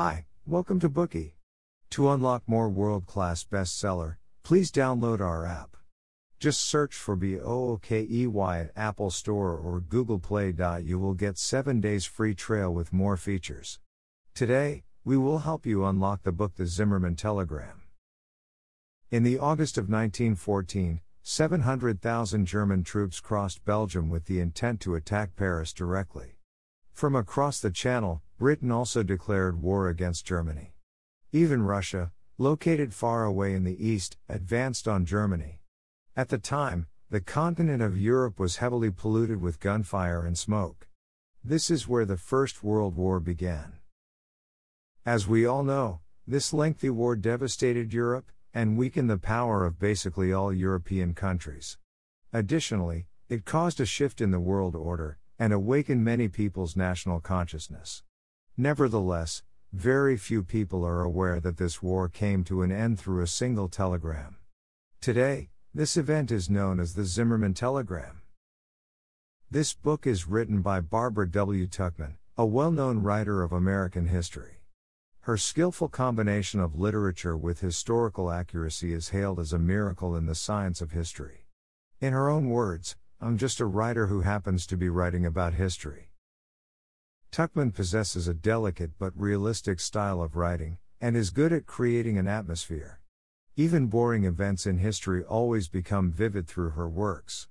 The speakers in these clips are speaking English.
Hi, welcome to Bookey. To unlock more world class bestseller, please download our app. Just search for BOOKEY at Apple Store or Google Play. You will get 7 days free trial with more features. Today, we will help you unlock the book The Zimmermann Telegram. In the August of 1914, 700,000 German troops crossed Belgium with the intent to attack Paris directly. From across the Channel, Britain also declared war against Germany. Even Russia, located far away in the east, advanced on Germany. At the time, the continent of Europe was heavily polluted with gunfire and smoke. This is where the First World War began. As we all know, this lengthy war devastated Europe and weakened the power of basically all European countries. Additionally, it caused a shift in the world order and awakened many people's national consciousness. Nevertheless, very few people are aware that this war came to an end through a single telegram. Today, this event is known as the Zimmermann Telegram. This book is written by Barbara W. Tuchman, a well known writer of American history. Her skillful combination of literature with historical accuracy is hailed as a miracle in the science of history. In her own words, I'm just a writer who happens to be writing about history. Tuchman possesses a delicate but realistic style of writing, and is good at creating an atmosphere. Even boring events in history always become vivid through her works.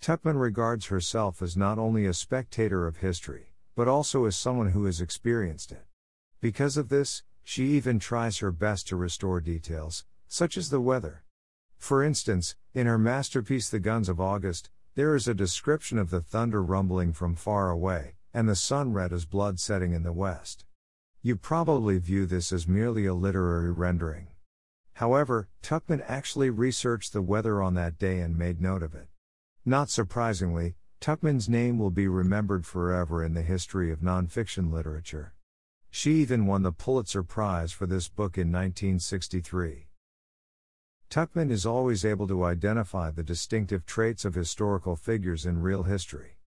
Tuchman regards herself as not only a spectator of history, but also as someone who has experienced it. Because of this, she even tries her best to restore details, such as the weather. For instance, in her masterpiece The Guns of August, there is a description of the thunder rumbling from far away, and the sun red as blood setting in the west. You probably view this as merely a literary rendering. However, Tuchman actually researched the weather on that day and made note of it. Not surprisingly, Tuchman's name will be remembered forever in the history of nonfiction literature. She even won the Pulitzer Prize for this book in 1963. Tuchman is always able to identify the distinctive traits of historical figures in real history.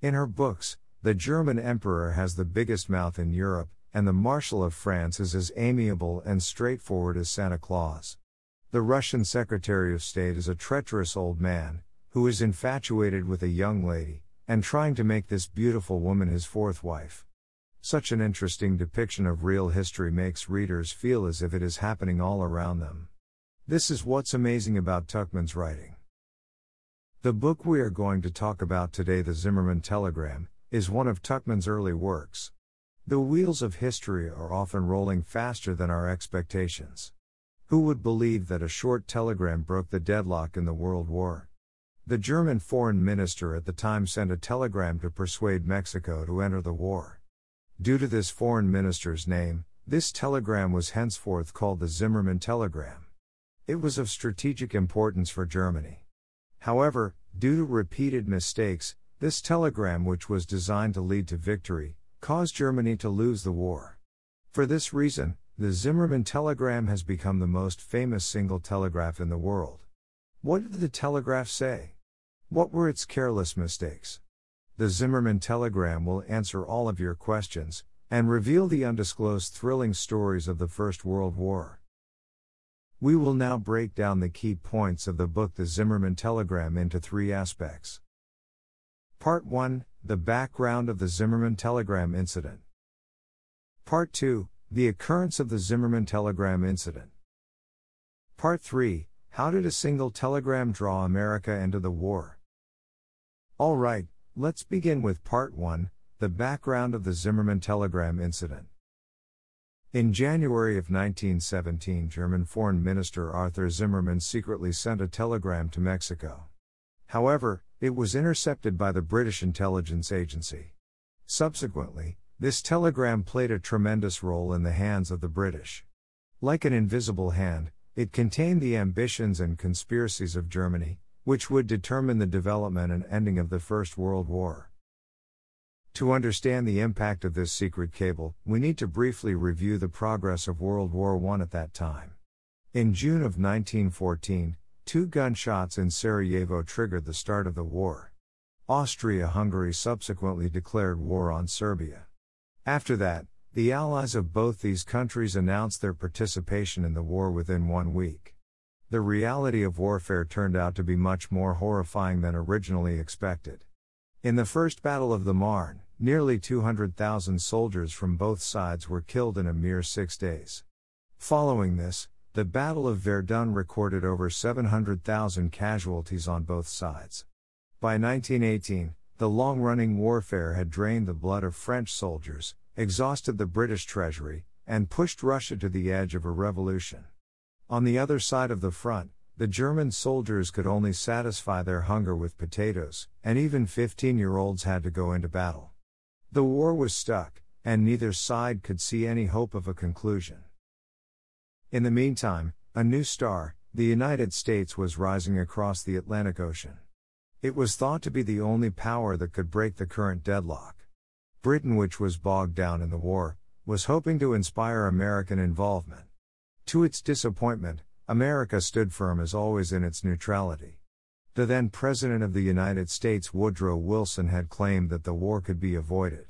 In her books, the German emperor has the biggest mouth in Europe, and the Marshal of France is as amiable and straightforward as Santa Claus. The Russian Secretary of State is a treacherous old man, who is infatuated with a young lady, and trying to make this beautiful woman his fourth wife. Such an interesting depiction of real history makes readers feel as if it is happening all around them. This is what's amazing about Tuchman's writing. The book we are going to talk about today, The Zimmermann Telegram, is one of Tuchman's early works. The wheels of history are often rolling faster than our expectations. Who would believe that a short telegram broke the deadlock in the World War? The German foreign minister at the time sent a telegram to persuade Mexico to enter the war. Due to this foreign minister's name, this telegram was henceforth called the Zimmermann Telegram. It was of strategic importance for Germany. However, due to repeated mistakes, this telegram, which was designed to lead to victory, caused Germany to lose the war. For this reason, the Zimmermann telegram has become the most famous single telegraph in the world. What did the telegraph say? What were its careless mistakes? The Zimmermann telegram will answer all of your questions and reveal the undisclosed thrilling stories of the First World War. We will now break down the key points of the book The Zimmermann Telegram into three aspects. Part 1 The background of the Zimmermann telegram incident. Part 2 The occurrence of the Zimmermann telegram incident. Part 3 How did a single telegram draw America into the war? Alright, let's begin with Part 1 The background of the Zimmermann telegram incident. In January of 1917, German Foreign Minister Arthur Zimmermann secretly sent a telegram to Mexico. However, it was intercepted by the British intelligence agency. Subsequently, this telegram played a tremendous role in the hands of the British. Like an invisible hand, it contained the ambitions and conspiracies of Germany, which would determine the development and ending of the First World War. To understand the impact of this secret cable, we need to briefly review the progress of World War I at that time. In June of 1914, Two gunshots in Sarajevo triggered the start of the war. Austria Hungary subsequently declared war on Serbia. After that, the allies of both these countries announced their participation in the war within one week. The reality of warfare turned out to be much more horrifying than originally expected. In the First Battle of the Marne, nearly 200,000 soldiers from both sides were killed in a mere six days. Following this, the Battle of Verdun recorded over 700,000 casualties on both sides. By 1918, the long running warfare had drained the blood of French soldiers, exhausted the British treasury, and pushed Russia to the edge of a revolution. On the other side of the front, the German soldiers could only satisfy their hunger with potatoes, and even 15 year olds had to go into battle. The war was stuck, and neither side could see any hope of a conclusion. In the meantime, a new star, the United States, was rising across the Atlantic Ocean. It was thought to be the only power that could break the current deadlock. Britain, which was bogged down in the war, was hoping to inspire American involvement. To its disappointment, America stood firm as always in its neutrality. The then President of the United States Woodrow Wilson had claimed that the war could be avoided.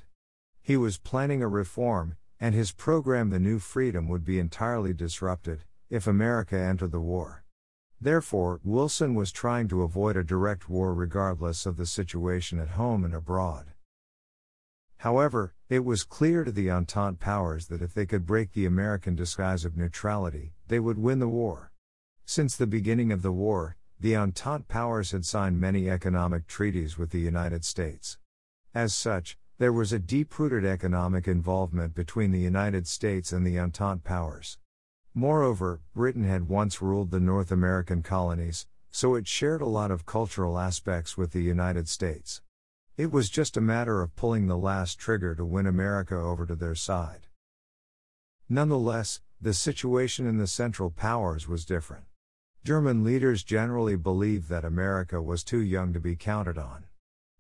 He was planning a reform, and his program The New Freedom would be entirely disrupted if America entered the war. Therefore, Wilson was trying to avoid a direct war regardless of the situation at home and abroad. However, it was clear to the Entente powers that if they could break the American disguise of neutrality, they would win the war. Since the beginning of the war, the Entente powers had signed many economic treaties with the United States. As such, there was a deep rooted economic involvement between the United States and the Entente powers. Moreover, Britain had once ruled the North American colonies, so it shared a lot of cultural aspects with the United States. It was just a matter of pulling the last trigger to win America over to their side. Nonetheless, the situation in the Central Powers was different. German leaders generally believed that America was too young to be counted on.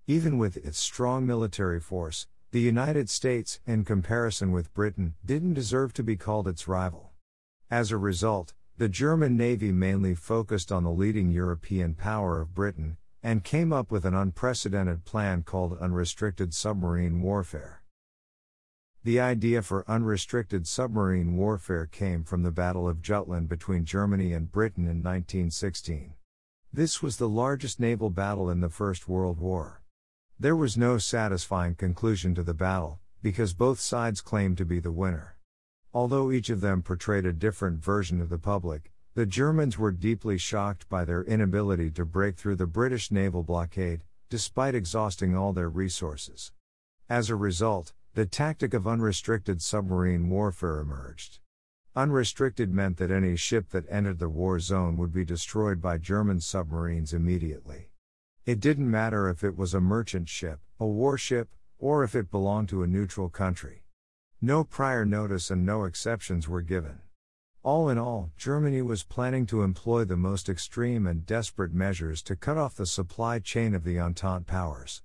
Even with its strong military force, the United States, in comparison with Britain, didn't deserve to be called its rival. As a result, the German Navy mainly focused on the leading European power of Britain, and came up with an unprecedented plan called unrestricted submarine warfare. The idea for unrestricted submarine warfare came from the Battle of Jutland between Germany and Britain in 1916. This was the largest naval battle in the First World War. There was no satisfying conclusion to the battle, because both sides claimed to be the winner. Although each of them portrayed a different version of the public, the Germans were deeply shocked by their inability to break through the British naval blockade, despite exhausting all their resources. As a result, the tactic of unrestricted submarine warfare emerged. Unrestricted meant that any ship that entered the war zone would be destroyed by German submarines immediately. It didn't matter if it was a merchant ship, a warship, or if it belonged to a neutral country. No prior notice and no exceptions were given. All in all, Germany was planning to employ the most extreme and desperate measures to cut off the supply chain of the Entente powers.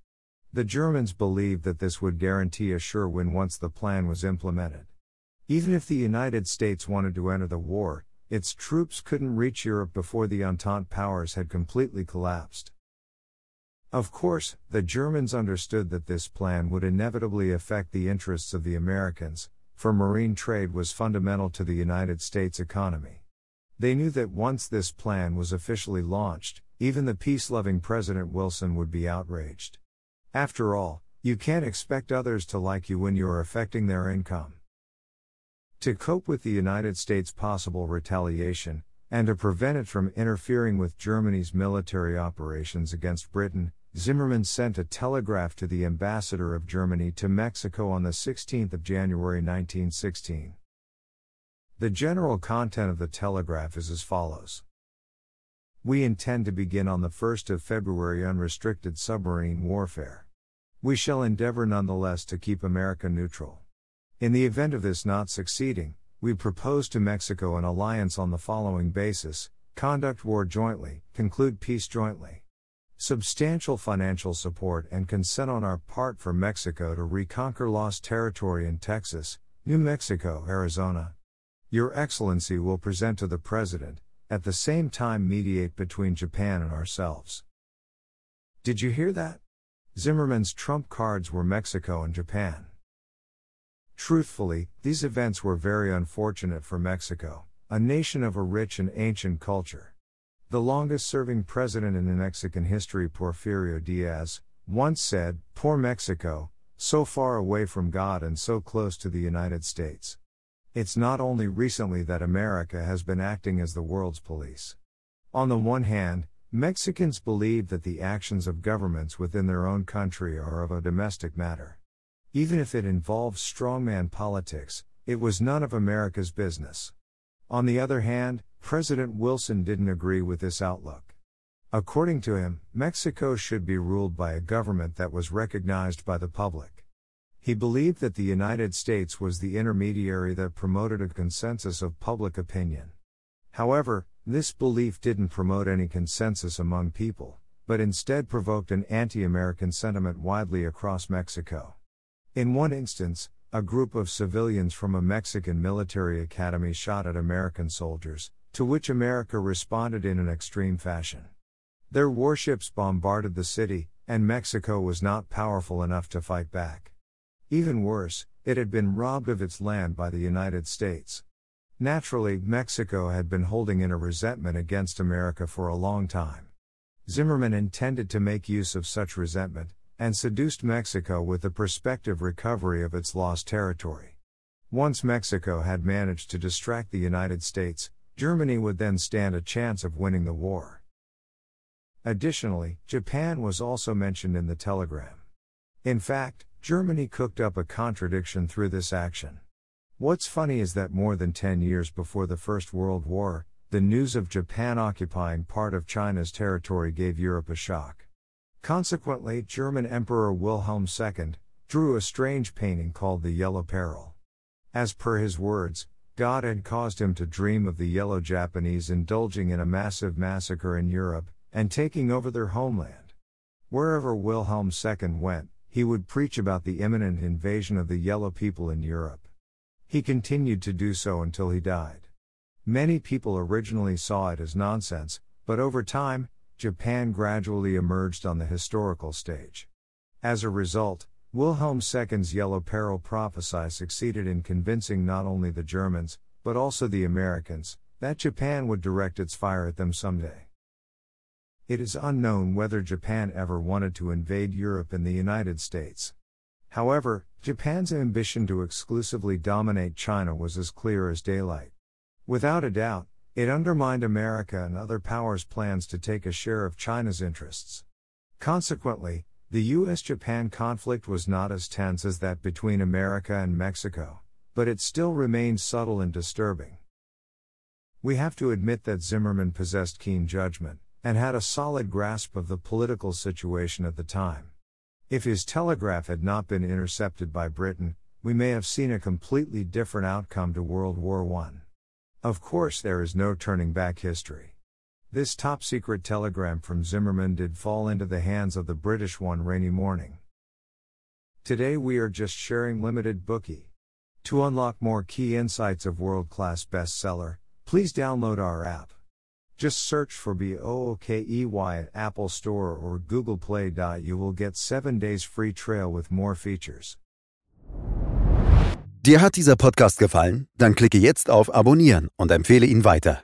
The Germans believed that this would guarantee a sure win once the plan was implemented. Even if the United States wanted to enter the war, its troops couldn't reach Europe before the Entente powers had completely collapsed. Of course, the Germans understood that this plan would inevitably affect the interests of the Americans, for marine trade was fundamental to the United States economy. They knew that once this plan was officially launched, even the peace loving President Wilson would be outraged. After all, you can't expect others to like you when you're affecting their income. To cope with the United States' possible retaliation, and to prevent it from interfering with Germany's military operations against Britain, Zimmermann sent a telegraph to the ambassador of Germany to Mexico on the 16th of January 1916. The general content of the telegraph is as follows. We intend to begin on the 1st of February unrestricted submarine warfare. We shall endeavor nonetheless to keep America neutral. In the event of this not succeeding, we propose to Mexico an alliance on the following basis conduct war jointly, conclude peace jointly. Substantial financial support and consent on our part for Mexico to reconquer lost territory in Texas, New Mexico, Arizona. Your Excellency will present to the President, at the same time mediate between Japan and ourselves. Did you hear that? Zimmermann's trump cards were Mexico and Japan. Truthfully, these events were very unfortunate for Mexico, a nation of a rich and ancient culture. The longest serving president in Mexican history, Porfirio Diaz, once said, Poor Mexico, so far away from God and so close to the United States. It's not only recently that America has been acting as the world's police. On the one hand, Mexicans believe that the actions of governments within their own country are of a domestic matter. Even if it involves strongman politics, it was none of America's business. On the other hand, President Wilson didn't agree with this outlook. According to him, Mexico should be ruled by a government that was recognized by the public. He believed that the United States was the intermediary that promoted a consensus of public opinion. However, this belief didn't promote any consensus among people, but instead provoked an anti American sentiment widely across Mexico. In one instance, a group of civilians from a Mexican military academy shot at American soldiers, to which America responded in an extreme fashion. Their warships bombarded the city, and Mexico was not powerful enough to fight back. Even worse, it had been robbed of its land by the United States. Naturally, Mexico had been holding in a resentment against America for a long time. Zimmermann intended to make use of such resentment, and seduced Mexico with the prospective recovery of its lost territory. Once Mexico had managed to distract the United States, Germany would then stand a chance of winning the war. Additionally, Japan was also mentioned in the telegram. In fact, Germany cooked up a contradiction through this action. What's funny is that more than 10 years before the First World War, the news of Japan occupying part of China's territory gave Europe a shock. Consequently, German Emperor Wilhelm II drew a strange painting called the Yellow Peril. As per his words, God had caused him to dream of the yellow Japanese indulging in a massive massacre in Europe and taking over their homeland. Wherever Wilhelm II went, he would preach about the imminent invasion of the yellow people in Europe. He continued to do so until he died. Many people originally saw it as nonsense, but over time, Japan gradually emerged on the historical stage. As a result, Wilhelm II's Yellow Peril prophecy succeeded in convincing not only the Germans, but also the Americans, that Japan would direct its fire at them someday. It is unknown whether Japan ever wanted to invade Europe and the United States. However, Japan's ambition to exclusively dominate China was as clear as daylight. Without a doubt, it undermined America and other powers' plans to take a share of China's interests. Consequently, the US Japan conflict was not as tense as that between America and Mexico, but it still remained subtle and disturbing. We have to admit that Zimmermann possessed keen judgment, and had a solid grasp of the political situation at the time. If his telegraph had not been intercepted by Britain, we may have seen a completely different outcome to World War I. Of course, there is no turning back history. This top secret telegram from Zimmermann did fall into the hands of the British one rainy morning. Today we are just sharing limited Bookey. To unlock more key insights of world class bestseller, please download our app. Just search for BOOKEY at Apple Store or Google Play. You will get 7 days free trial with more features. Dir hat dieser Podcast gefallen? Dann klicke jetzt auf Abonnieren und empfehle ihn weiter.